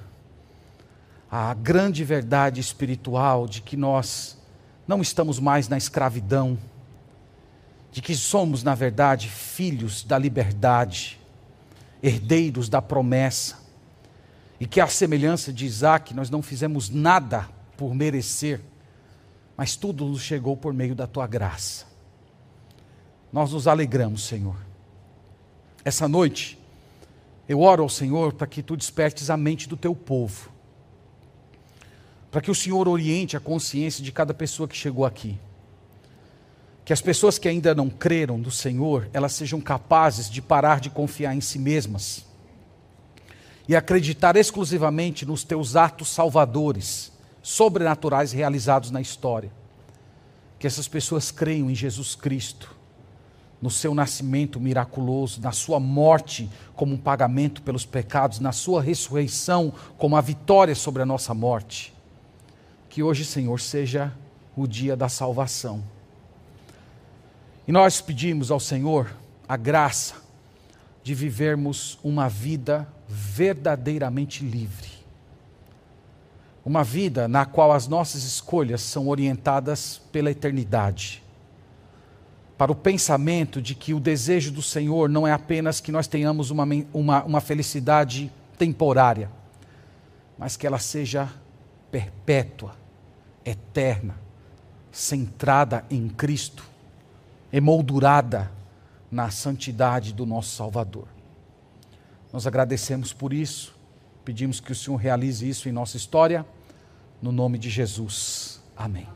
a grande verdade espiritual de que nós não estamos mais na escravidão, de que somos, na verdade, filhos da liberdade herdeiros da promessa. E que, à semelhança de Isaac, nós não fizemos nada por merecer, mas tudo nos chegou por meio da tua graça. Nós nos alegramos, Senhor. Essa noite, eu oro ao Senhor para que tu despertes a mente do teu povo, para que o Senhor oriente a consciência de cada pessoa que chegou aqui que as pessoas que ainda não creram no Senhor, elas sejam capazes de parar de confiar em si mesmas e acreditar exclusivamente nos teus atos salvadores, sobrenaturais realizados na história. Que essas pessoas creiam em Jesus Cristo, no seu nascimento miraculoso, na sua morte como um pagamento pelos pecados, na sua ressurreição como a vitória sobre a nossa morte. Que hoje, Senhor, seja o dia da salvação e nós pedimos ao Senhor a graça de vivermos uma vida verdadeiramente livre. Uma vida na qual as nossas escolhas são orientadas pela eternidade. Para o pensamento de que o desejo do Senhor não é apenas que nós tenhamos uma, uma, uma felicidade temporária, mas que ela seja perpétua, eterna, centrada em Cristo emoldurada na santidade do nosso Salvador. Nós agradecemos por isso, pedimos que o Senhor realize isso em nossa história, no nome de Jesus. Amém.